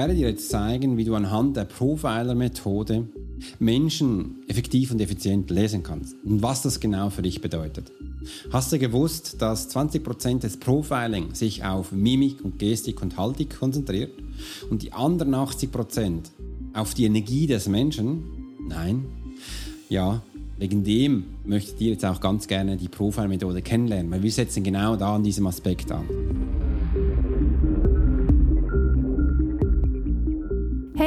werde dir jetzt zeigen, wie du anhand der Profiler-Methode Menschen effektiv und effizient lesen kannst und was das genau für dich bedeutet. Hast du gewusst, dass 20% des Profiling sich auf Mimik und Gestik und Haltung konzentriert und die anderen 80% auf die Energie des Menschen? Nein. Ja, wegen dem möchte ich dir jetzt auch ganz gerne die Profile-Methode kennenlernen, weil wir setzen genau da an diesem Aspekt an.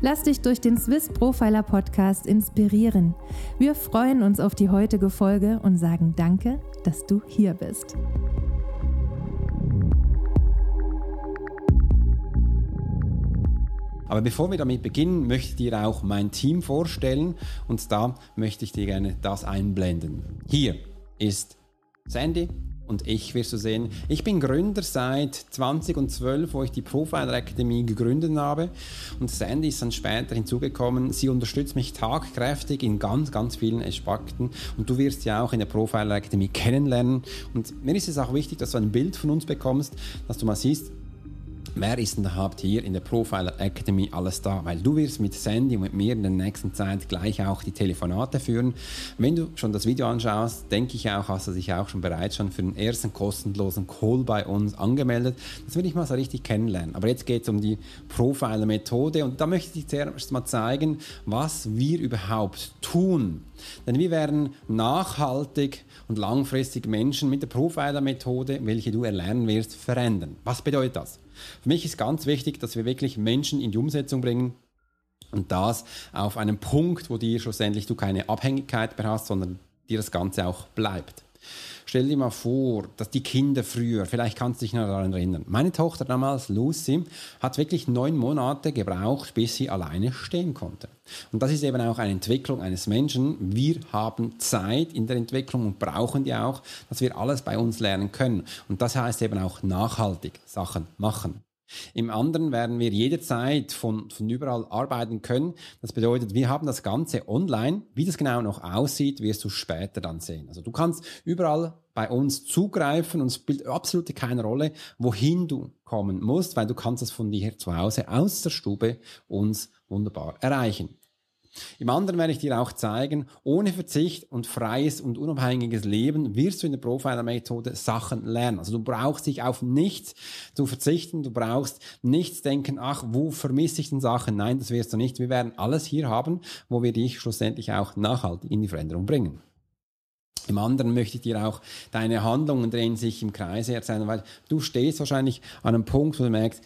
Lass dich durch den Swiss Profiler Podcast inspirieren. Wir freuen uns auf die heutige Folge und sagen Danke, dass du hier bist. Aber bevor wir damit beginnen, möchte ich dir auch mein Team vorstellen und da möchte ich dir gerne das einblenden. Hier ist Sandy, und ich wirst du sehen. Ich bin Gründer seit 2012, wo ich die Profiler Academy gegründet habe und Sandy ist dann später hinzugekommen. Sie unterstützt mich tagkräftig in ganz, ganz vielen Aspekten und du wirst ja auch in der Profiler Academy kennenlernen und mir ist es auch wichtig, dass du ein Bild von uns bekommst, dass du mal siehst, Wer ist denn überhaupt hier in der Profiler Academy alles da? Weil du wirst mit Sandy und mit mir in der nächsten Zeit gleich auch die Telefonate führen. Wenn du schon das Video anschaust, denke ich auch, hast du dich auch schon bereits schon für den ersten kostenlosen Call bei uns angemeldet. Das will ich mal so richtig kennenlernen. Aber jetzt geht es um die Profiler Methode und da möchte ich zuerst mal zeigen, was wir überhaupt tun. Denn wir werden nachhaltig und langfristig Menschen mit der Profiler Methode, welche du erlernen wirst, verändern. Was bedeutet das? Für mich ist ganz wichtig, dass wir wirklich Menschen in die Umsetzung bringen, und das auf einem Punkt, wo dir schlussendlich du keine Abhängigkeit mehr hast, sondern dir das Ganze auch bleibt. Stell dir mal vor, dass die Kinder früher, vielleicht kannst du dich noch daran erinnern, meine Tochter damals, Lucy, hat wirklich neun Monate gebraucht, bis sie alleine stehen konnte. Und das ist eben auch eine Entwicklung eines Menschen. Wir haben Zeit in der Entwicklung und brauchen die auch, dass wir alles bei uns lernen können. Und das heißt eben auch nachhaltig Sachen machen. Im anderen werden wir jederzeit von, von überall arbeiten können. Das bedeutet, wir haben das Ganze online. Wie das genau noch aussieht, wirst du später dann sehen. Also du kannst überall bei uns zugreifen und es spielt absolut keine Rolle, wohin du kommen musst, weil du kannst es von dir zu Hause aus der Stube uns wunderbar erreichen. Im anderen werde ich dir auch zeigen, ohne Verzicht und freies und unabhängiges Leben wirst du in der Profiler-Methode Sachen lernen. Also du brauchst dich auf nichts zu verzichten, du brauchst nichts denken, ach, wo vermisse ich denn Sachen? Nein, das wirst du nicht. Wir werden alles hier haben, wo wir dich schlussendlich auch nachhaltig in die Veränderung bringen. Im anderen möchte ich dir auch deine Handlungen drehen sich im Kreise erzählen, weil du stehst wahrscheinlich an einem Punkt, wo du merkst,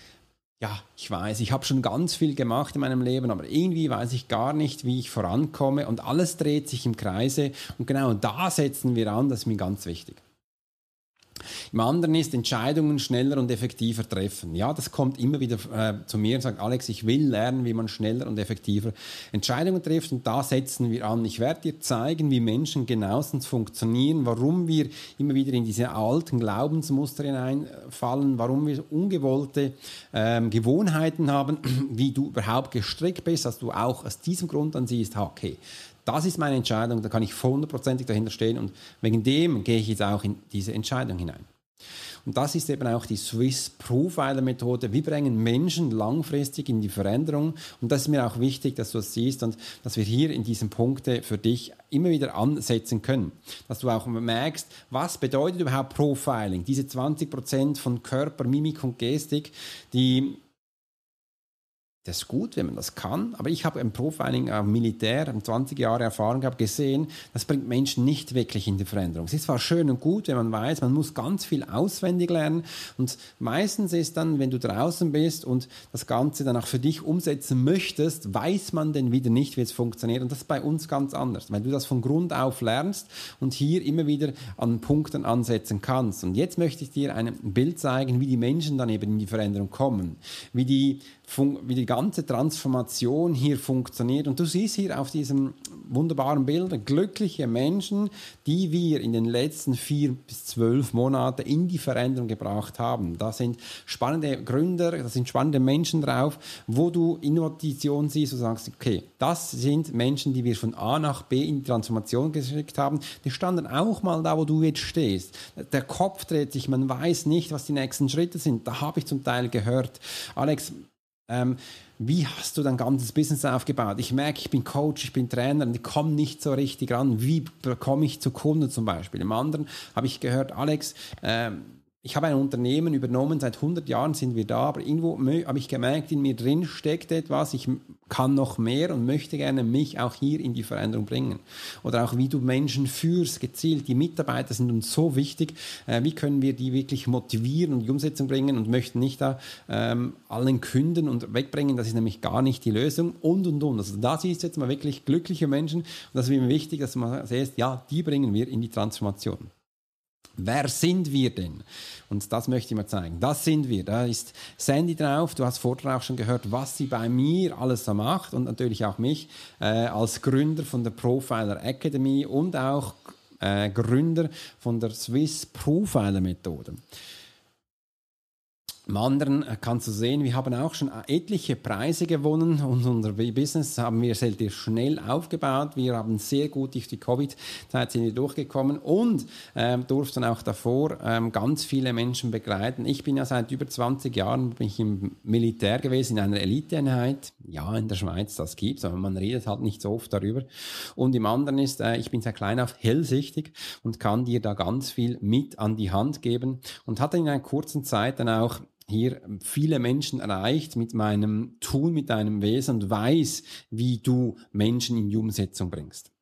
ja, ich weiß, ich habe schon ganz viel gemacht in meinem Leben, aber irgendwie weiß ich gar nicht, wie ich vorankomme und alles dreht sich im Kreise und genau da setzen wir an, das ist mir ganz wichtig. Im anderen ist Entscheidungen schneller und effektiver treffen. Ja, das kommt immer wieder äh, zu mir und sagt, Alex, ich will lernen, wie man schneller und effektiver Entscheidungen trifft und da setzen wir an. Ich werde dir zeigen, wie Menschen genauestens funktionieren, warum wir immer wieder in diese alten Glaubensmuster hineinfallen, warum wir ungewollte ähm, Gewohnheiten haben, wie du überhaupt gestrickt bist, dass du auch aus diesem Grund dann siehst, okay, das ist meine Entscheidung, da kann ich hundertprozentig dahinter stehen und wegen dem gehe ich jetzt auch in diese Entscheidung hinein. Und das ist eben auch die Swiss Profiler Methode. Wir bringen Menschen langfristig in die Veränderung. Und das ist mir auch wichtig, dass du das siehst und dass wir hier in diesen Punkten für dich immer wieder ansetzen können. Dass du auch merkst, was bedeutet überhaupt Profiling? Diese 20% von Körper, Mimik und Gestik, die das ist gut, wenn man das kann, aber ich habe im Profiling am Militär 20 Jahre Erfahrung gehabt, gesehen, das bringt Menschen nicht wirklich in die Veränderung. Es ist zwar schön und gut, wenn man weiß, man muss ganz viel auswendig lernen. Und meistens ist dann, wenn du draußen bist und das Ganze dann auch für dich umsetzen möchtest, weiß man denn wieder nicht, wie es funktioniert. Und das ist bei uns ganz anders, weil du das von Grund auf lernst und hier immer wieder an Punkten ansetzen kannst. Und jetzt möchte ich dir ein Bild zeigen, wie die Menschen dann eben in die Veränderung kommen, wie die wie die ganze Transformation hier funktioniert. Und du siehst hier auf diesem wunderbaren Bild glückliche Menschen, die wir in den letzten vier bis zwölf Monaten in die Veränderung gebracht haben. Da sind spannende Gründer, da sind spannende Menschen drauf, wo du Innovation siehst und sagst, okay, das sind Menschen, die wir von A nach B in die Transformation geschickt haben. Die standen auch mal da, wo du jetzt stehst. Der Kopf dreht sich, man weiß nicht, was die nächsten Schritte sind. Da habe ich zum Teil gehört, Alex, ähm, wie hast du dein ganzes Business aufgebaut? Ich merke, ich bin Coach, ich bin Trainer und ich komme nicht so richtig ran. Wie bekomme ich zu Kunden zum Beispiel? Im anderen habe ich gehört, Alex, ähm, ich habe ein Unternehmen übernommen, seit 100 Jahren sind wir da, aber irgendwo habe ich gemerkt, in mir drin steckt etwas, ich kann noch mehr und möchte gerne mich auch hier in die Veränderung bringen. Oder auch wie du Menschen führst, gezielt, die Mitarbeiter sind uns so wichtig, äh, wie können wir die wirklich motivieren und die Umsetzung bringen und möchten nicht da ähm, allen künden und wegbringen, das ist nämlich gar nicht die Lösung und und und. Also da siehst du jetzt mal wirklich glückliche Menschen und das ist mir wichtig, dass man siehst, ja, die bringen wir in die Transformation. Wer sind wir denn? Und das möchte ich mal zeigen. Das sind wir. Da ist Sandy drauf. Du hast vorher auch schon gehört, was sie bei mir alles so macht und natürlich auch mich äh, als Gründer von der Profiler Academy und auch äh, Gründer von der Swiss Profiler Methode. Im anderen äh, kannst du sehen, wir haben auch schon etliche Preise gewonnen und unser Business haben wir sehr schnell aufgebaut. Wir haben sehr gut durch die Covid-Zeit sind wir durchgekommen und ähm, durften auch davor ähm, ganz viele Menschen begleiten. Ich bin ja seit über 20 Jahren bin ich im Militär gewesen, in einer Eliteeinheit. Ja, in der Schweiz das gibt's, aber man redet halt nicht so oft darüber. Und im anderen ist, äh, ich bin sehr klein auf hellsichtig und kann dir da ganz viel mit an die Hand geben und hatte in einer kurzen Zeit dann auch hier viele Menschen erreicht mit meinem Tool, mit deinem Wesen und weiß, wie du Menschen in die Umsetzung bringst.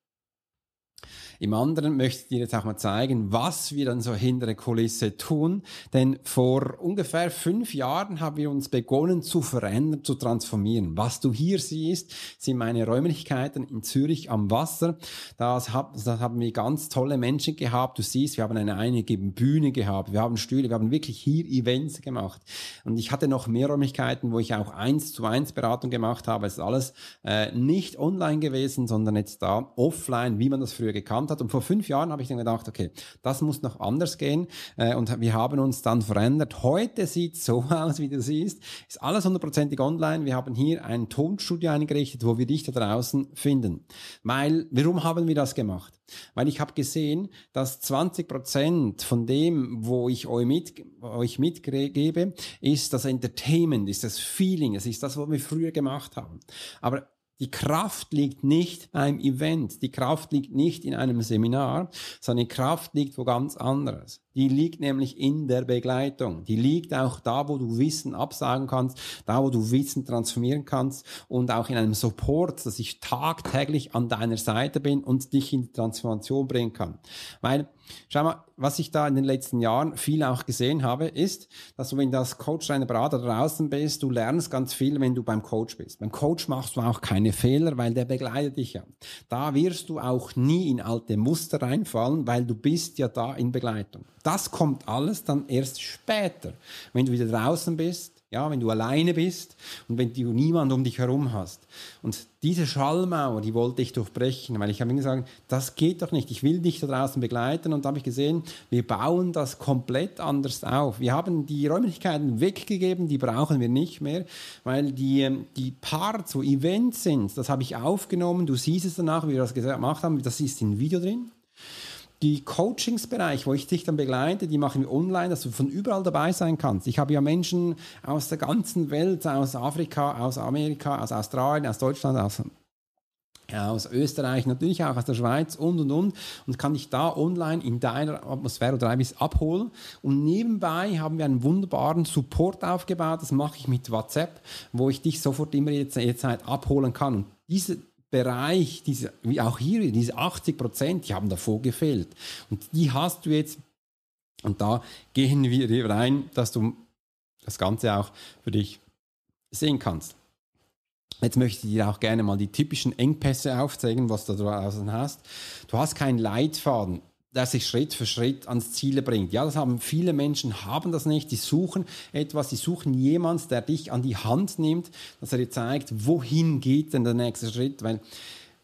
Im anderen möchte ich dir jetzt auch mal zeigen, was wir dann so hinter der Kulisse tun. Denn vor ungefähr fünf Jahren haben wir uns begonnen zu verändern, zu transformieren. Was du hier siehst, sind meine Räumlichkeiten in Zürich am Wasser. Das, hab, das haben wir ganz tolle Menschen gehabt. Du siehst, wir haben eine einige Bühne gehabt, wir haben Stühle, wir haben wirklich hier Events gemacht. Und ich hatte noch mehr Räumlichkeiten, wo ich auch eins zu eins Beratung gemacht habe. Es ist alles äh, nicht online gewesen, sondern jetzt da offline, wie man das früher gekannt gelernt hat. Und vor fünf Jahren habe ich dann gedacht, okay, das muss noch anders gehen. Äh, und wir haben uns dann verändert. Heute sieht so aus, wie du siehst. Ist alles hundertprozentig online. Wir haben hier ein Tonstudio eingerichtet, wo wir dich da draußen finden. Weil, warum haben wir das gemacht? Weil ich habe gesehen, dass 20 Prozent von dem, wo ich euch, mit, euch mitgebe, ist das Entertainment, ist das Feeling, es ist das, was wir früher gemacht haben. Aber die Kraft liegt nicht beim Event, die Kraft liegt nicht in einem Seminar, sondern die Kraft liegt wo ganz anderes. Die liegt nämlich in der Begleitung. Die liegt auch da, wo du Wissen absagen kannst, da, wo du Wissen transformieren kannst und auch in einem Support, dass ich tagtäglich an deiner Seite bin und dich in die Transformation bringen kann. Weil, schau mal, was ich da in den letzten Jahren viel auch gesehen habe, ist, dass du, wenn du als Coach deiner Berater draußen bist, du lernst ganz viel, wenn du beim Coach bist. Beim Coach machst du auch keine Fehler, weil der begleitet dich ja. Da wirst du auch nie in alte Muster reinfallen, weil du bist ja da in Begleitung. Das kommt alles dann erst später, wenn du wieder draußen bist, ja, wenn du alleine bist und wenn du niemand um dich herum hast. Und diese Schallmauer, die wollte ich durchbrechen, weil ich habe mir gesagt, das geht doch nicht. Ich will dich da draußen begleiten und da habe ich gesehen, wir bauen das komplett anders auf. Wir haben die Räumlichkeiten weggegeben, die brauchen wir nicht mehr, weil die, die Parts, wo Events sind, das habe ich aufgenommen. Du siehst es danach, wie wir das gemacht haben. Das ist in Video drin. Die Coachingsbereich, wo ich dich dann begleite, die machen wir online, dass du von überall dabei sein kannst. Ich habe ja Menschen aus der ganzen Welt, aus Afrika, aus Amerika, aus Australien, aus Deutschland, aus aus Österreich, natürlich auch aus der Schweiz und und und und kann dich da online in deiner Atmosphäre oder Ibis abholen. Und nebenbei haben wir einen wunderbaren Support aufgebaut, das mache ich mit WhatsApp, wo ich dich sofort immer jederzeit abholen kann. Und diese Bereich, diese, wie auch hier, diese 80 Prozent, die haben davor gefehlt. Und die hast du jetzt, und da gehen wir rein, dass du das Ganze auch für dich sehen kannst. Jetzt möchte ich dir auch gerne mal die typischen Engpässe aufzeigen, was du da draußen hast. Du hast keinen Leitfaden, der sich Schritt für Schritt ans Ziel bringt. Ja, das haben viele Menschen, haben das nicht. Die suchen etwas, die suchen jemanden, der dich an die Hand nimmt, dass er dir zeigt, wohin geht denn der nächste Schritt, weil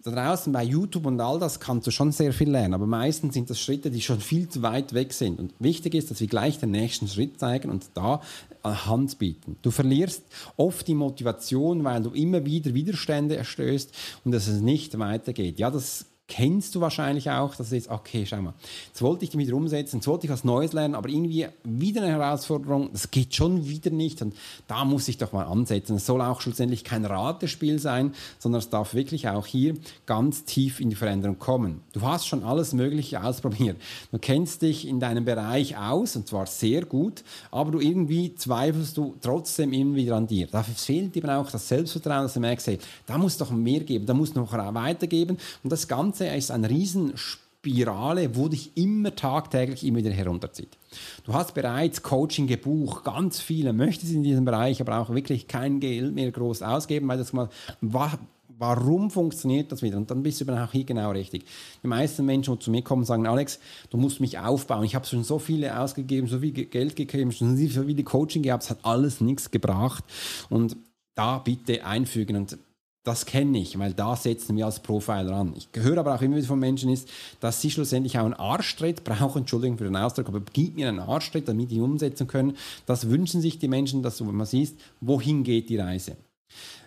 da draußen bei YouTube und all das kannst du schon sehr viel lernen, aber meistens sind das Schritte, die schon viel zu weit weg sind. Und wichtig ist, dass wir gleich den nächsten Schritt zeigen und da Hand bieten. Du verlierst oft die Motivation, weil du immer wieder Widerstände erstößt und dass es nicht weitergeht. Ja, das kennst du wahrscheinlich auch, dass du jetzt, okay, schau mal, jetzt wollte ich die umsetzen, jetzt wollte ich was Neues lernen, aber irgendwie wieder eine Herausforderung, das geht schon wieder nicht und da muss ich doch mal ansetzen. Es soll auch schlussendlich kein Ratespiel sein, sondern es darf wirklich auch hier ganz tief in die Veränderung kommen. Du hast schon alles Mögliche ausprobiert. Du kennst dich in deinem Bereich aus und zwar sehr gut, aber du irgendwie zweifelst du trotzdem immer wieder an dir. Dafür fehlt dir auch das Selbstvertrauen, dass du merkst, hey, da muss doch mehr geben, da muss noch weitergeben und das Ganze Ganze ist eine Riesenspirale, wo dich immer tagtäglich immer wieder herunterzieht. Du hast bereits Coaching gebucht, ganz viele möchtest in diesem Bereich, aber auch wirklich kein Geld mehr groß ausgeben, weil das mal warum funktioniert das wieder? Und dann bist du auch hier genau richtig. Die meisten Menschen, die zu mir kommen, sagen, Alex, du musst mich aufbauen. Ich habe schon so viele ausgegeben, so viel Geld gegeben, schon so viele Coaching gehabt, es hat alles nichts gebracht. Und da bitte einfügen. Und das kenne ich, weil da setzen wir als Profiler an. Ich höre aber auch immer wieder von Menschen, ist, dass sie schlussendlich auch einen Arschtritt brauchen, Entschuldigung für den Ausdruck, aber gib mir einen Arschtritt, damit die umsetzen können. Das wünschen sich die Menschen, dass du mal siehst, wohin geht die Reise.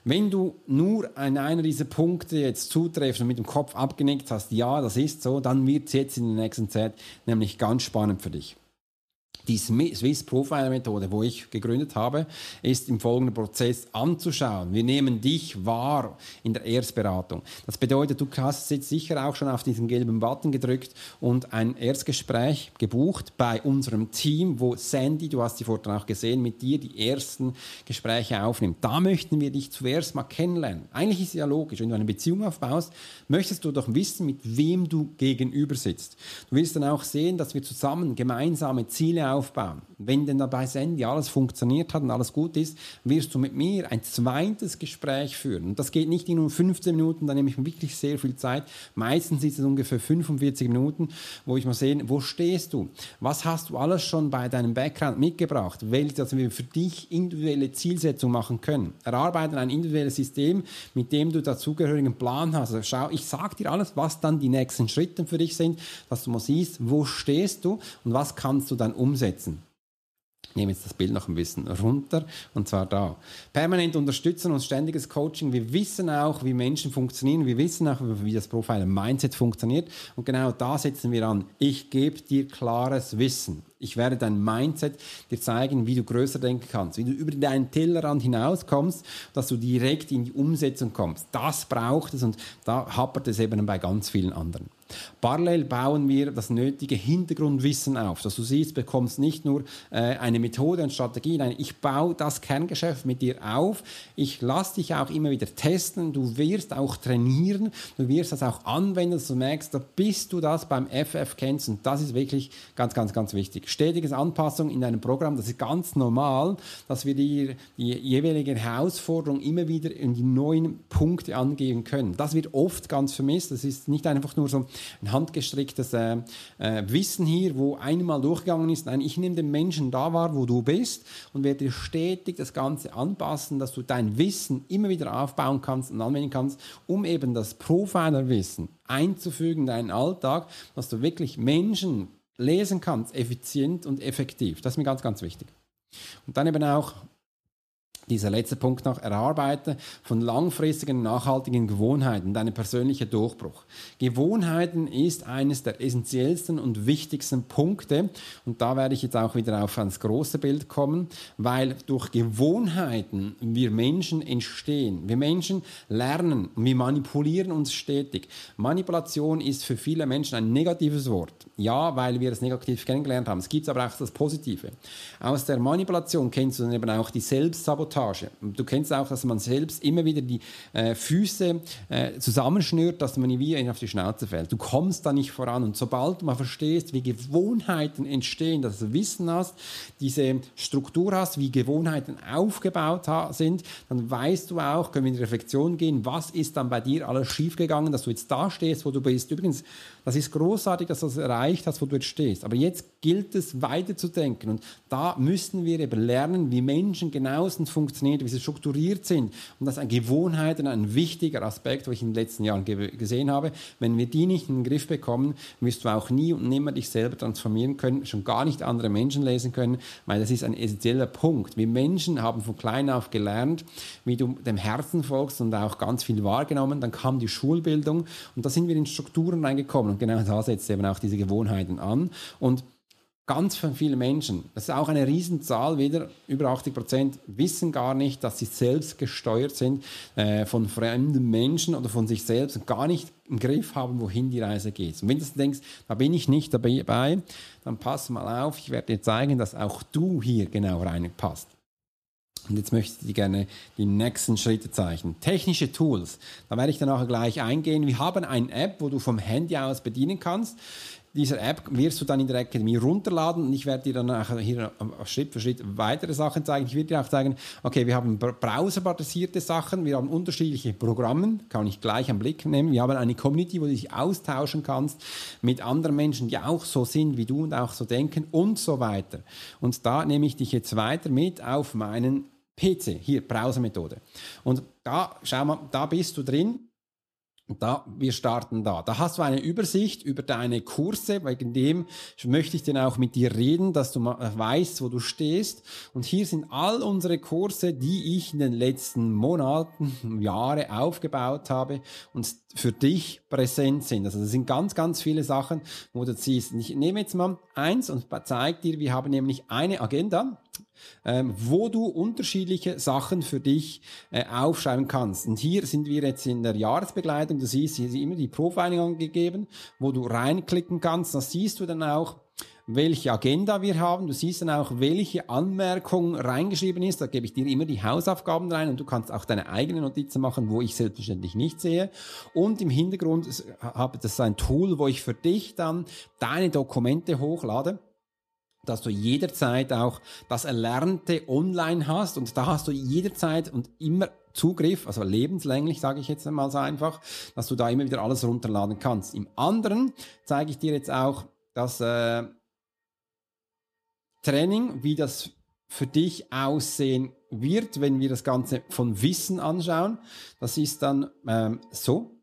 Wenn du nur an einer dieser Punkte jetzt zutreffst und mit dem Kopf abgenickt hast, ja, das ist so, dann wird es jetzt in der nächsten Zeit nämlich ganz spannend für dich. Die Swiss Profiler Methode, wo ich gegründet habe, ist im folgenden Prozess anzuschauen. Wir nehmen dich wahr in der Erstberatung. Das bedeutet, du hast jetzt sicher auch schon auf diesen gelben Button gedrückt und ein Erstgespräch gebucht bei unserem Team, wo Sandy, du hast sie vorhin auch gesehen, mit dir die ersten Gespräche aufnimmt. Da möchten wir dich zuerst mal kennenlernen. Eigentlich ist es ja logisch, wenn du eine Beziehung aufbaust, möchtest du doch wissen, mit wem du gegenüber sitzt. Du willst dann auch sehen, dass wir zusammen gemeinsame Ziele aufbauen. Wenn denn dabei Sandy alles funktioniert hat und alles gut ist, wirst du mit mir ein zweites Gespräch führen. Und das geht nicht in nur 15 Minuten, da nehme ich wirklich sehr viel Zeit. Meistens ist es ungefähr 45 Minuten, wo ich mal sehen, wo stehst du? Was hast du alles schon bei deinem Background mitgebracht? Welche, dass wir für dich individuelle Zielsetzung machen können. Erarbeiten ein individuelles System, mit dem du dazugehörigen Plan hast. Also schau, ich sage dir alles, was dann die nächsten Schritte für dich sind, dass du mal siehst, wo stehst du und was kannst du dann umsetzen nehme jetzt das Bild noch ein bisschen runter und zwar da. Permanent unterstützen und ständiges Coaching. Wir wissen auch, wie Menschen funktionieren. Wir wissen auch, wie das Profile Mindset funktioniert. Und genau da setzen wir an. Ich gebe dir klares Wissen. Ich werde dein Mindset dir zeigen, wie du größer denken kannst, wie du über deinen Tellerrand hinauskommst, dass du direkt in die Umsetzung kommst. Das braucht es und da hapert es eben bei ganz vielen anderen. Parallel bauen wir das nötige Hintergrundwissen auf, dass du siehst, bekommst nicht nur äh, eine Methode und Strategie, nein, ich baue das Kerngeschäft mit dir auf, ich lasse dich auch immer wieder testen, du wirst auch trainieren, du wirst das auch anwenden, dass du merkst, da bist du das beim FF kennst und das ist wirklich ganz, ganz, ganz wichtig. Stetiges Anpassung in deinem Programm, das ist ganz normal, dass wir dir die jeweilige Herausforderung immer wieder in die neuen Punkte angehen können. Das wird oft ganz vermisst, das ist nicht einfach nur so ein handgestricktes äh, äh, Wissen hier, wo einmal durchgegangen ist. Nein, ich nehme den Menschen da wahr, wo du bist und werde stetig das Ganze anpassen, dass du dein Wissen immer wieder aufbauen kannst und anwenden kannst, um eben das Profiler-Wissen einzufügen in deinen Alltag, dass du wirklich Menschen lesen kannst, effizient und effektiv. Das ist mir ganz, ganz wichtig. Und dann eben auch dieser letzte Punkt noch, Erarbeiten von langfristigen, nachhaltigen Gewohnheiten, dein persönlicher Durchbruch. Gewohnheiten ist eines der essentiellsten und wichtigsten Punkte und da werde ich jetzt auch wieder auf ans große Bild kommen, weil durch Gewohnheiten wir Menschen entstehen. Wir Menschen lernen und wir manipulieren uns stetig. Manipulation ist für viele Menschen ein negatives Wort. Ja, weil wir es negativ kennengelernt haben. Es gibt aber auch das Positive. Aus der Manipulation kennst du dann eben auch die Selbstsabotage Sabotage. Du kennst auch, dass man selbst immer wieder die äh, Füße äh, zusammenschnürt, dass man wie auf die Schnauze fällt. Du kommst da nicht voran. Und sobald mal verstehst, wie Gewohnheiten entstehen, dass du Wissen hast, diese Struktur hast, wie Gewohnheiten aufgebaut sind, dann weißt du auch, können wir in die Reflexion gehen, was ist dann bei dir alles schiefgegangen, dass du jetzt da stehst, wo du bist. Übrigens, das ist großartig, dass du das erreicht hast, wo du jetzt stehst. Aber jetzt gilt es weiterzudenken. Und da müssen wir eben lernen, wie Menschen genauestens funktionieren, wie sie strukturiert sind. Und das ist ein Gewohnheiten, ein wichtiger Aspekt, wo ich in den letzten Jahren ge gesehen habe. Wenn wir die nicht in den Griff bekommen, wirst du auch nie und nimmer dich selber transformieren können, schon gar nicht andere Menschen lesen können, weil das ist ein essentieller Punkt. Wir Menschen haben von klein auf gelernt, wie du dem Herzen folgst und auch ganz viel wahrgenommen. Dann kam die Schulbildung und da sind wir in Strukturen reingekommen. Und genau da setzt eben auch diese Gewohnheiten an. Und ganz viele Menschen, das ist auch eine Riesenzahl, wieder über 80 Prozent, wissen gar nicht, dass sie selbst gesteuert sind äh, von fremden Menschen oder von sich selbst und gar nicht im Griff haben, wohin die Reise geht. Und wenn du denkst, da bin ich nicht dabei, dann pass mal auf, ich werde dir zeigen, dass auch du hier genau reinpasst. Und jetzt möchte ich dir gerne die nächsten Schritte zeichnen. Technische Tools. Da werde ich dann nachher gleich eingehen. Wir haben eine App, wo du vom Handy aus bedienen kannst. Diese App wirst du dann in der Akademie runterladen und ich werde dir dann hier Schritt für Schritt weitere Sachen zeigen. Ich werde dir auch zeigen, okay, wir haben browserbasierte Sachen, wir haben unterschiedliche Programme, kann ich gleich am Blick nehmen. Wir haben eine Community, wo du dich austauschen kannst mit anderen Menschen, die auch so sind wie du und auch so denken und so weiter. Und da nehme ich dich jetzt weiter mit auf meinen PC, hier Browsermethode. Und da, schau mal, da bist du drin. Da, wir starten da. Da hast du eine Übersicht über deine Kurse, wegen dem möchte ich dann auch mit dir reden, dass du weißt, wo du stehst. Und hier sind all unsere Kurse, die ich in den letzten Monaten, Jahre aufgebaut habe und für dich präsent sind. Also das sind ganz, ganz viele Sachen, wo du siehst. Ich nehme jetzt mal eins und zeige dir, wir haben nämlich eine Agenda ähm, wo du unterschiedliche Sachen für dich äh, aufschreiben kannst. Und hier sind wir jetzt in der Jahresbegleitung. Du siehst, hier ist immer die Profiling angegeben, wo du reinklicken kannst. Da siehst du dann auch, welche Agenda wir haben. Du siehst dann auch, welche Anmerkung reingeschrieben ist. Da gebe ich dir immer die Hausaufgaben rein und du kannst auch deine eigenen Notizen machen, wo ich selbstverständlich nicht sehe. Und im Hintergrund habe das ein Tool, wo ich für dich dann deine Dokumente hochlade dass du jederzeit auch das Erlernte online hast und da hast du jederzeit und immer Zugriff, also lebenslänglich sage ich jetzt einmal so einfach, dass du da immer wieder alles runterladen kannst. Im anderen zeige ich dir jetzt auch das äh, Training, wie das für dich aussehen wird, wenn wir das Ganze von Wissen anschauen. Das ist dann ähm, so.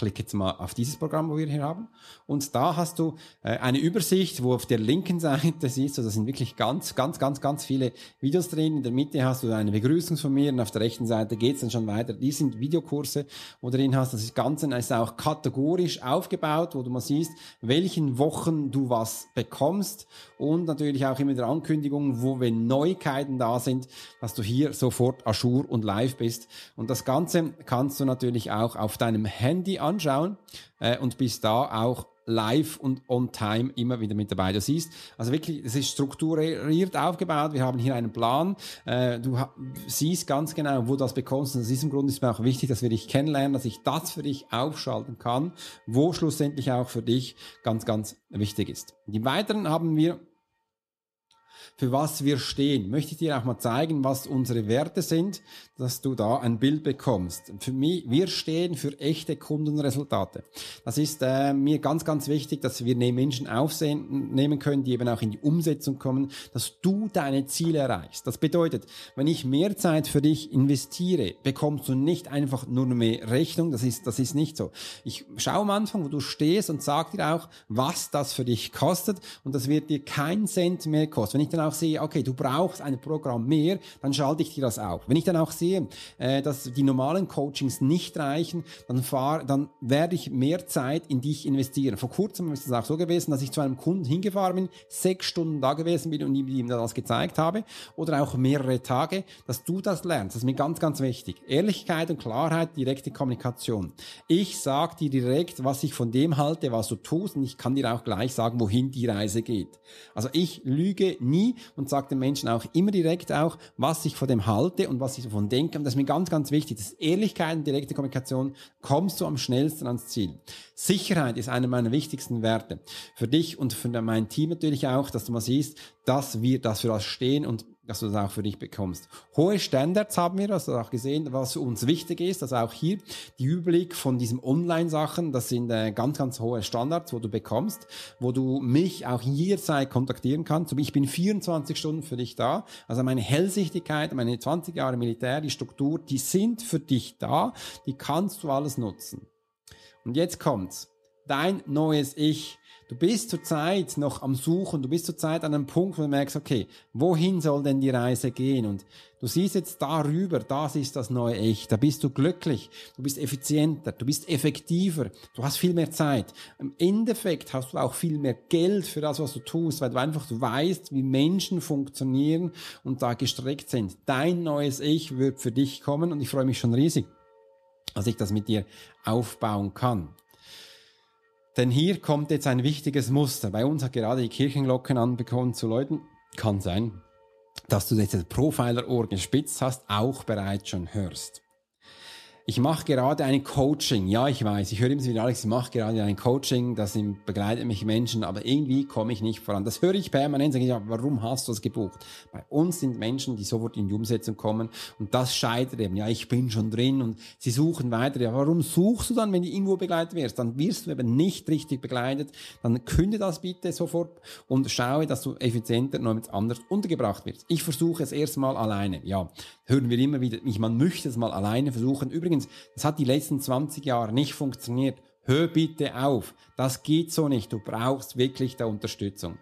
Klick jetzt mal auf dieses Programm, wo wir hier haben. Und da hast du äh, eine Übersicht, wo auf der linken Seite siehst du, da sind wirklich ganz, ganz, ganz, ganz viele Videos drin. In der Mitte hast du eine Begrüßung von mir und auf der rechten Seite geht es dann schon weiter. Die sind Videokurse, wo du drin hast. Das Ganze ist auch kategorisch aufgebaut, wo du mal siehst, welchen Wochen du was bekommst und natürlich auch immer der Ankündigung, wo wenn Neuigkeiten da sind, dass du hier sofort Ajour und live bist. Und das Ganze kannst du natürlich auch auf deinem Handy anschauen äh, und bist da auch live und on time immer wieder mit dabei. Du siehst, also wirklich, es ist strukturiert aufgebaut. Wir haben hier einen Plan. Äh, du siehst ganz genau, wo du das bekommst. Und aus diesem Grund ist mir auch wichtig, dass wir dich kennenlernen, dass ich das für dich aufschalten kann, wo schlussendlich auch für dich ganz, ganz wichtig ist. Die weiteren haben wir für was wir stehen. Möchte ich dir auch mal zeigen, was unsere Werte sind, dass du da ein Bild bekommst. Für mich, wir stehen für echte Kundenresultate. Das ist äh, mir ganz, ganz wichtig, dass wir Menschen aufsehen, nehmen können, die eben auch in die Umsetzung kommen, dass du deine Ziele erreichst. Das bedeutet, wenn ich mehr Zeit für dich investiere, bekommst du nicht einfach nur mehr Rechnung. Das ist, das ist nicht so. Ich schaue am Anfang, wo du stehst und sag dir auch, was das für dich kostet und das wird dir kein Cent mehr kosten. Wenn ich dann auch sehe, okay, du brauchst ein Programm mehr, dann schalte ich dir das auf. Wenn ich dann auch sehe, äh, dass die normalen Coachings nicht reichen, dann, fahr, dann werde ich mehr Zeit in dich investieren. Vor kurzem ist es auch so gewesen, dass ich zu einem Kunden hingefahren bin, sechs Stunden da gewesen bin und ihm das gezeigt habe oder auch mehrere Tage, dass du das lernst. Das ist mir ganz, ganz wichtig. Ehrlichkeit und Klarheit, direkte Kommunikation. Ich sage dir direkt, was ich von dem halte, was du tust und ich kann dir auch gleich sagen, wohin die Reise geht. Also ich lüge nie und sage den Menschen auch immer direkt auch, was ich von dem halte und was ich davon denke. Und das ist mir ganz, ganz wichtig. Das Ehrlichkeit und direkte Kommunikation. Kommst du am schnellsten ans Ziel. Sicherheit ist einer meiner wichtigsten Werte. Für dich und für mein Team natürlich auch, dass du mal siehst, dass wir das für das stehen und dass du das auch für dich bekommst. Hohe Standards haben wir, du auch gesehen, was uns wichtig ist, also auch hier die Überblick von diesen Online-Sachen, das sind äh, ganz, ganz hohe Standards, wo du bekommst, wo du mich auch jederzeit kontaktieren kannst. Ich bin 24 Stunden für dich da, also meine Hellsichtigkeit, meine 20 Jahre Militär, die Struktur, die sind für dich da, die kannst du alles nutzen. Und jetzt kommt's. Dein neues Ich Du bist zurzeit noch am Suchen, du bist zurzeit an einem Punkt, wo du merkst, okay, wohin soll denn die Reise gehen? Und du siehst jetzt darüber, das ist das neue Ich. Da bist du glücklich, du bist effizienter, du bist effektiver, du hast viel mehr Zeit. Im Endeffekt hast du auch viel mehr Geld für das, was du tust, weil du einfach weißt, wie Menschen funktionieren und da gestreckt sind. Dein neues Ich wird für dich kommen und ich freue mich schon riesig, dass ich das mit dir aufbauen kann. Denn hier kommt jetzt ein wichtiges Muster. Bei uns hat gerade die Kirchenglocken anbekommen zu Leuten. Kann sein, dass du jetzt das Profiler-Ohr gespitzt hast, auch bereits schon hörst ich mache gerade ein Coaching. Ja, ich weiß, ich höre immer wieder Alex, ich mache gerade ein Coaching, das begleitet mich Menschen, aber irgendwie komme ich nicht voran. Das höre ich permanent, sage ich, warum hast du das gebucht? Bei uns sind Menschen, die sofort in die Umsetzung kommen und das scheitert eben. Ja, ich bin schon drin und sie suchen weiter. Ja, warum suchst du dann, wenn du irgendwo begleitet wirst? Dann wirst du eben nicht richtig begleitet. Dann künde das bitte sofort und schaue, dass du effizienter noch mit anders untergebracht wirst. Ich versuche es erstmal alleine. Ja, hören wir immer wieder, man möchte es mal alleine versuchen. Übrigens, das hat die letzten 20 Jahre nicht funktioniert. Hör bitte auf. Das geht so nicht. Du brauchst wirklich da Unterstützung.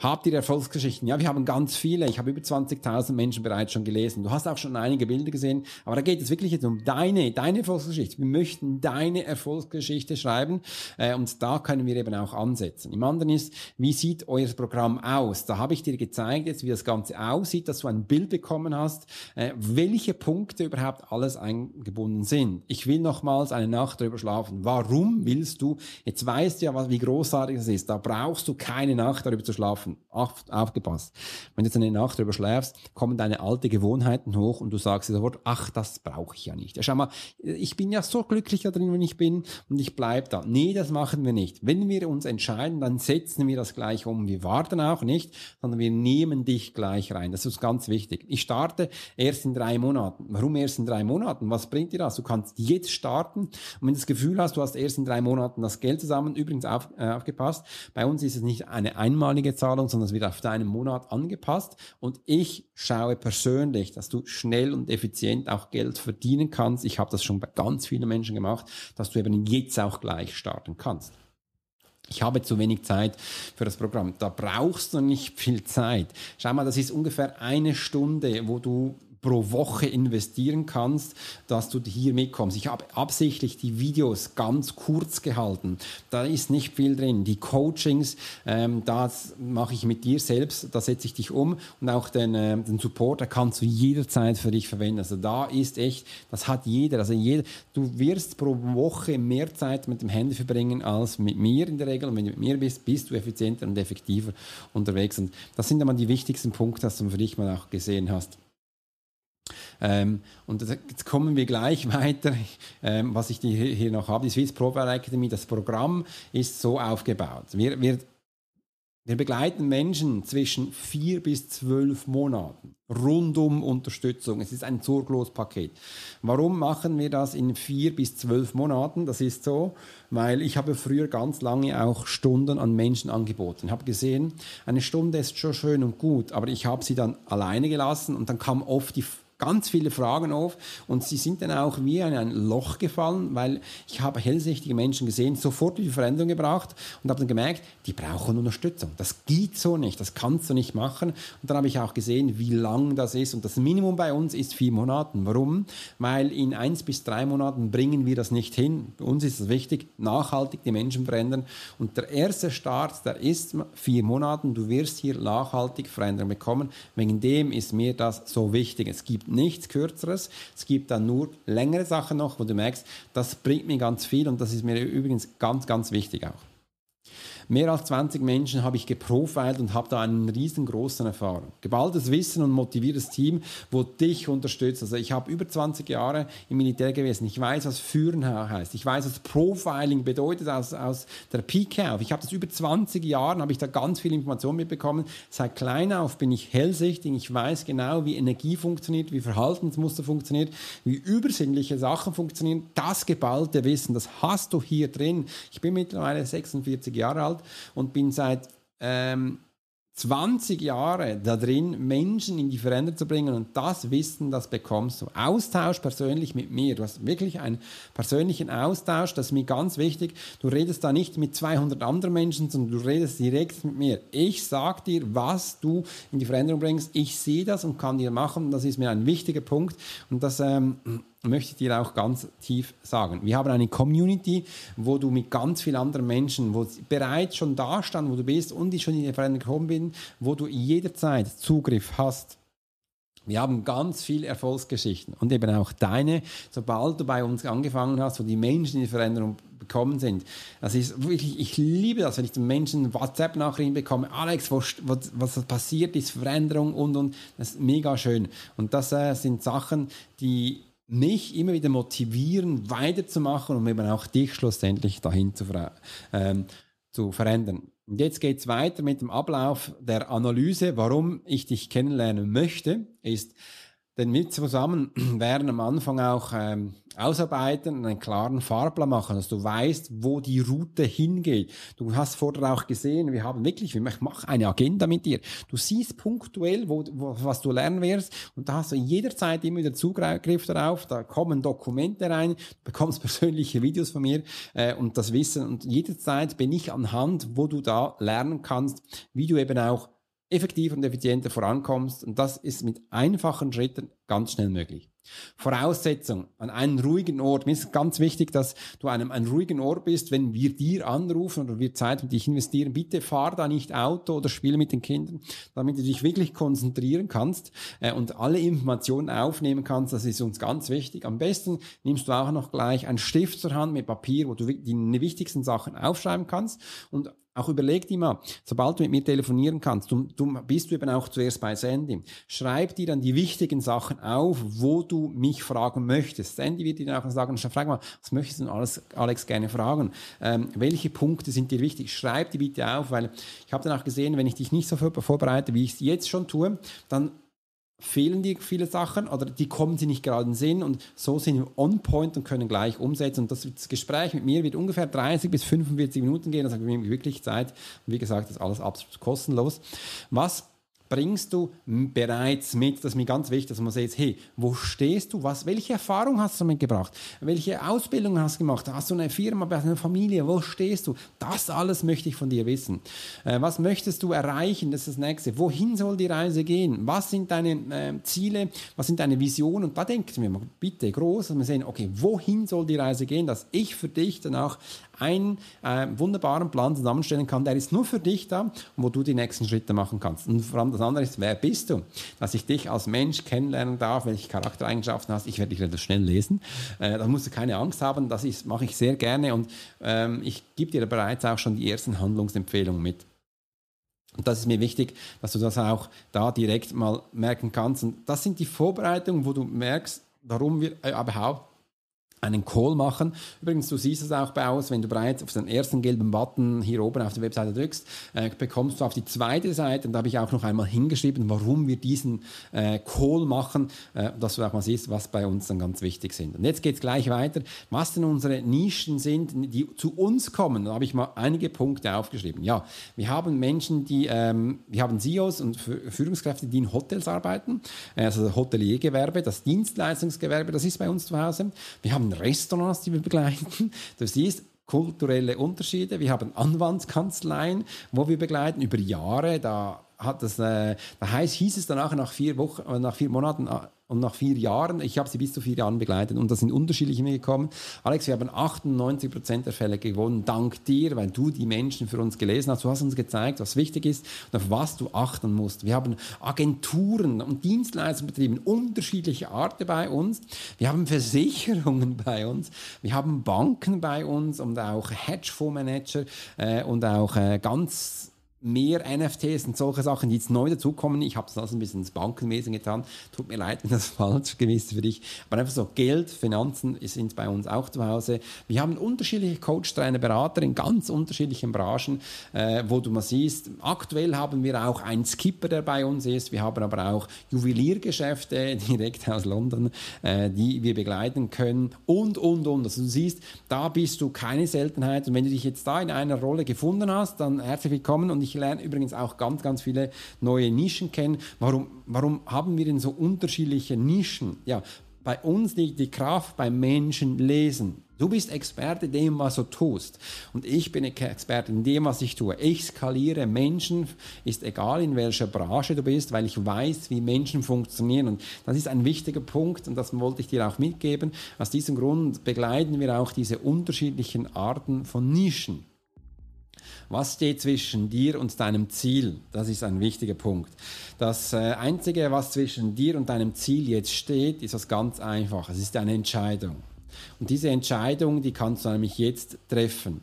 Habt ihr Erfolgsgeschichten? Ja, wir haben ganz viele. Ich habe über 20.000 Menschen bereits schon gelesen. Du hast auch schon einige Bilder gesehen. Aber da geht es wirklich jetzt um deine, deine Erfolgsgeschichte. Wir möchten deine Erfolgsgeschichte schreiben. Äh, und da können wir eben auch ansetzen. Im anderen ist, wie sieht euer Programm aus? Da habe ich dir gezeigt jetzt, wie das Ganze aussieht, dass du ein Bild bekommen hast, äh, welche Punkte überhaupt alles eingebunden sind. Ich will nochmals eine Nacht drüber schlafen. Warum willst du? Jetzt weißt weißt ja, wie großartig es ist. Da brauchst du keine Nacht darüber zu schlafen. Auf, aufgepasst. Wenn du jetzt eine Nacht darüber schläfst, kommen deine alte Gewohnheiten hoch und du sagst dir sofort, ach, das brauche ich ja nicht. Ja, schau mal, ich bin ja so glücklich da drin, wenn ich bin und ich bleib da. Nee, das machen wir nicht. Wenn wir uns entscheiden, dann setzen wir das gleich um. Wir warten auch nicht, sondern wir nehmen dich gleich rein. Das ist ganz wichtig. Ich starte erst in drei Monaten. Warum erst in drei Monaten? Was bringt dir das? Du kannst jetzt starten und wenn du das Gefühl hast, du hast erst in drei Monaten das Geld zusammen, übrigens auf, äh, aufgepasst. Bei uns ist es nicht eine einmalige Zahlung, sondern es wird auf deinen Monat angepasst. Und ich schaue persönlich, dass du schnell und effizient auch Geld verdienen kannst. Ich habe das schon bei ganz vielen Menschen gemacht, dass du eben jetzt auch gleich starten kannst. Ich habe zu wenig Zeit für das Programm. Da brauchst du nicht viel Zeit. Schau mal, das ist ungefähr eine Stunde, wo du pro Woche investieren kannst, dass du hier mitkommst. Ich habe absichtlich die Videos ganz kurz gehalten. Da ist nicht viel drin. Die Coachings, ähm, das mache ich mit dir selbst, da setze ich dich um und auch den, äh, den Support, da kannst du jederzeit für dich verwenden. Also da ist echt, das hat jeder. Also jeder, du wirst pro Woche mehr Zeit mit dem Handy verbringen als mit mir in der Regel. Und wenn du mit mir bist, bist du effizienter und effektiver unterwegs. Und das sind einmal die wichtigsten Punkte, dass du für dich mal auch gesehen hast. Ähm, und jetzt kommen wir gleich weiter, ähm, was ich hier noch habe. Die Swiss Profile Academy, das Programm ist so aufgebaut. Wir, wir wir begleiten Menschen zwischen vier bis zwölf Monaten. Rundum Unterstützung. Es ist ein Zurglospaket. Warum machen wir das in vier bis zwölf Monaten? Das ist so, weil ich habe früher ganz lange auch Stunden an Menschen angeboten. Ich habe gesehen, eine Stunde ist schon schön und gut, aber ich habe sie dann alleine gelassen und dann kam oft die ganz viele Fragen auf und sie sind dann auch wie in ein Loch gefallen, weil ich habe hellsichtige Menschen gesehen, sofort die Veränderung gebracht und habe dann gemerkt, die brauchen Unterstützung. Das geht so nicht, das kannst du nicht machen. Und dann habe ich auch gesehen, wie lang das ist und das Minimum bei uns ist vier Monaten. Warum? Weil in eins bis drei Monaten bringen wir das nicht hin. Bei uns ist es wichtig, nachhaltig die Menschen verändern und der erste Start, der ist vier Monaten. Du wirst hier nachhaltig Veränderung bekommen. Wegen dem ist mir das so wichtig. Es gibt nichts Kürzeres. Es gibt dann nur längere Sachen noch, wo du merkst, das bringt mir ganz viel und das ist mir übrigens ganz, ganz wichtig auch. Mehr als 20 Menschen habe ich geprofilt und habe da einen riesengroßen Erfahrung. Geballtes Wissen und motiviertes Team, wo dich unterstützt. Also ich habe über 20 Jahre im Militär gewesen. Ich weiß, was Führen heißt. Ich weiß, was Profiling bedeutet aus, aus der Pike auf. Ich habe das über 20 Jahre, habe ich da ganz viel Information mitbekommen. Seit klein auf bin ich hellsichtig. Ich weiß genau, wie Energie funktioniert, wie Verhaltensmuster funktioniert, wie übersinnliche Sachen funktionieren. Das geballte Wissen, das hast du hier drin. Ich bin mittlerweile 46 Jahre alt und bin seit ähm, 20 Jahre da drin, Menschen in die Veränderung zu bringen und das Wissen, das bekommst du. Austausch persönlich mit mir. Du hast wirklich einen persönlichen Austausch, das ist mir ganz wichtig. Du redest da nicht mit 200 anderen Menschen, sondern du redest direkt mit mir. Ich sag dir, was du in die Veränderung bringst. Ich sehe das und kann dir machen. Das ist mir ein wichtiger Punkt und das ähm, möchte ich dir auch ganz tief sagen. Wir haben eine Community, wo du mit ganz vielen anderen Menschen, wo bereits schon da stand, wo du bist und ich schon in die Veränderung gekommen bin, wo du jederzeit Zugriff hast. Wir haben ganz viele Erfolgsgeschichten und eben auch deine, sobald du bei uns angefangen hast, wo die Menschen in die Veränderung gekommen sind. Das ist wirklich, ich liebe das, wenn ich den Menschen WhatsApp-Nachrichten bekomme, Alex, was, was, was passiert ist, Veränderung und und, das ist mega schön. Und das äh, sind Sachen, die mich immer wieder motivieren, weiterzumachen und eben auch dich schlussendlich dahin zu, ver ähm, zu verändern. Und jetzt geht es weiter mit dem Ablauf der Analyse. Warum ich dich kennenlernen möchte, ist, denn wir zusammen werden am Anfang auch ähm, ausarbeiten und einen klaren Fahrplan machen, dass du weißt, wo die Route hingeht. Du hast vorher auch gesehen, wir haben wirklich, ich mache eine Agenda mit dir. Du siehst punktuell, wo, wo, was du lernen wirst und da hast du jederzeit immer wieder Zugriff darauf. Da kommen Dokumente rein, du bekommst persönliche Videos von mir äh, und das Wissen und jederzeit bin ich anhand, wo du da lernen kannst, wie du eben auch effektiv und effizienter vorankommst. Und das ist mit einfachen Schritten ganz schnell möglich. Voraussetzung an einen ruhigen Ort. Mir ist ganz wichtig, dass du einem einen ruhigen Ort bist, wenn wir dir anrufen oder wir Zeit mit dich investieren. Bitte fahr da nicht Auto oder spiele mit den Kindern, damit du dich wirklich konzentrieren kannst äh, und alle Informationen aufnehmen kannst. Das ist uns ganz wichtig. Am besten nimmst du auch noch gleich einen Stift zur Hand mit Papier, wo du die wichtigsten Sachen aufschreiben kannst und auch überleg dir mal, sobald du mit mir telefonieren kannst, du, du bist du eben auch zuerst bei Sandy. Schreib dir dann die wichtigen Sachen auf, wo du mich fragen möchtest. Sandy wird dir dann auch sagen, frag mal, was möchtest du denn alles, Alex gerne fragen? Ähm, welche Punkte sind dir wichtig? Schreib die bitte auf, weil ich habe dann auch gesehen, wenn ich dich nicht so vorbereite, wie ich es jetzt schon tue, dann fehlen dir viele Sachen oder die kommen sie nicht gerade in den Sinn und so sind wir on point und können gleich umsetzen. Und das, Gespräch mit mir wird ungefähr 30 bis 45 Minuten gehen, mir wirklich Zeit. Und wie gesagt, das ist alles absolut kostenlos. Was bringst du bereits mit. Das ist mir ganz wichtig, dass man sieht, hey, wo stehst du? Was, welche Erfahrung hast du mitgebracht? Welche Ausbildung hast du gemacht? Hast du eine Firma, eine Familie? Wo stehst du? Das alles möchte ich von dir wissen. Äh, was möchtest du erreichen? Das ist das nächste. Wohin soll die Reise gehen? Was sind deine äh, Ziele? Was sind deine Visionen? Und da denken wir mal bitte groß, dass wir sehen, okay, wohin soll die Reise gehen, dass ich für dich danach einen äh, wunderbaren Plan zusammenstellen kann, der ist nur für dich da, wo du die nächsten Schritte machen kannst. Und vor allem das andere ist, wer bist du? Dass ich dich als Mensch kennenlernen darf, welche Charaktereigenschaften hast. Ich werde dich relativ schnell lesen. Äh, da musst du keine Angst haben. Das ist, mache ich sehr gerne und ähm, ich gebe dir bereits auch schon die ersten Handlungsempfehlungen mit. Und das ist mir wichtig, dass du das auch da direkt mal merken kannst. Und das sind die Vorbereitungen, wo du merkst, warum wir äh, überhaupt einen Call machen. Übrigens, du siehst es auch bei aus, wenn du bereits auf den ersten gelben Button hier oben auf der Webseite drückst, äh, bekommst du auf die zweite Seite, und da habe ich auch noch einmal hingeschrieben, warum wir diesen äh, Call machen, äh, dass du auch mal siehst, was bei uns dann ganz wichtig sind. Und jetzt geht es gleich weiter, was denn unsere Nischen sind, die zu uns kommen. Da habe ich mal einige Punkte aufgeschrieben. Ja, wir haben Menschen, die, ähm, wir haben CEOs und Führungskräfte, die in Hotels arbeiten, also das Hoteliergewerbe, das Dienstleistungsgewerbe, das ist bei uns zu Hause. Wir haben Restaurants, die wir begleiten. Du siehst, kulturelle Unterschiede. Wir haben Anwaltskanzleien, wo wir begleiten über Jahre. Da hat das, äh, da heißt, hieß es danach nach vier Wochen, äh, nach vier Monaten, äh, und nach vier Jahren, ich habe sie bis zu vier Jahren begleitet und da sind unterschiedliche gekommen. Alex, wir haben 98 Prozent der Fälle gewonnen, dank dir, weil du die Menschen für uns gelesen hast. Du hast uns gezeigt, was wichtig ist und auf was du achten musst. Wir haben Agenturen und Dienstleistungsbetrieben unterschiedlicher Art bei uns. Wir haben Versicherungen bei uns. Wir haben Banken bei uns und auch Hedgefondsmanager äh, und auch äh, ganz mehr NFTs und solche Sachen, die jetzt neu dazukommen. Ich habe das ein bisschen ins Bankenwesen getan. Tut mir leid, wenn das falsch gewesen ist für dich. Aber einfach so Geld, Finanzen sind bei uns auch zu Hause. Wir haben unterschiedliche Coach, Trainer, Berater in ganz unterschiedlichen Branchen, äh, wo du mal siehst, aktuell haben wir auch einen Skipper, der bei uns ist. Wir haben aber auch Juweliergeschäfte direkt aus London, äh, die wir begleiten können und, und, und. Also du siehst, da bist du keine Seltenheit. Und wenn du dich jetzt da in einer Rolle gefunden hast, dann herzlich willkommen und ich ich lerne übrigens auch ganz, ganz viele neue Nischen kennen. Warum, warum haben wir denn so unterschiedliche Nischen? Ja, bei uns liegt die Kraft beim Menschen lesen. Du bist Experte in dem, was du tust. Und ich bin Experte in dem, was ich tue. Ich skaliere Menschen, ist egal in welcher Branche du bist, weil ich weiß, wie Menschen funktionieren. Und das ist ein wichtiger Punkt und das wollte ich dir auch mitgeben. Aus diesem Grund begleiten wir auch diese unterschiedlichen Arten von Nischen. Was steht zwischen dir und deinem Ziel? Das ist ein wichtiger Punkt. Das äh, Einzige, was zwischen dir und deinem Ziel jetzt steht, ist was ganz Einfaches. Es ist eine Entscheidung. Und diese Entscheidung, die kannst du nämlich jetzt treffen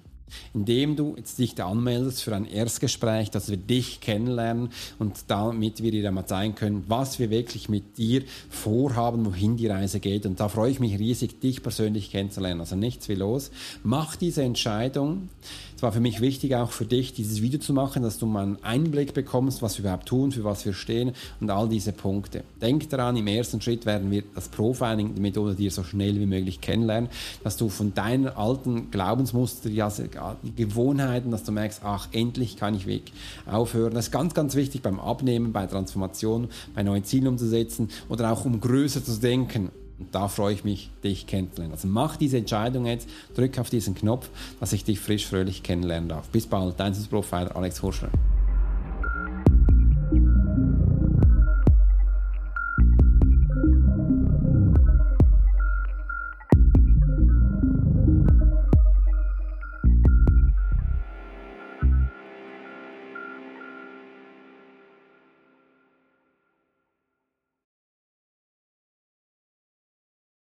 indem du jetzt dich da anmeldest für ein Erstgespräch, dass wir dich kennenlernen und damit wir dir mal zeigen können, was wir wirklich mit dir vorhaben, wohin die Reise geht. Und da freue ich mich riesig, dich persönlich kennenzulernen. Also nichts wie los. Mach diese Entscheidung. Es war für mich wichtig, auch für dich dieses Video zu machen, dass du mal einen Einblick bekommst, was wir überhaupt tun, für was wir stehen und all diese Punkte. Denk daran, im ersten Schritt werden wir das Profiling, die Methode dir so schnell wie möglich kennenlernen, dass du von deinen alten Glaubensmuster, die Gewohnheiten, dass du merkst, ach, endlich kann ich weg aufhören. Das ist ganz, ganz wichtig beim Abnehmen, bei Transformation, bei neuen Zielen umzusetzen oder auch um größer zu denken. Und da freue ich mich, dich kennenzulernen. Also mach diese Entscheidung jetzt, drück auf diesen Knopf, dass ich dich frisch, fröhlich kennenlernen darf. Bis bald, dein Profiler Alex Horschler.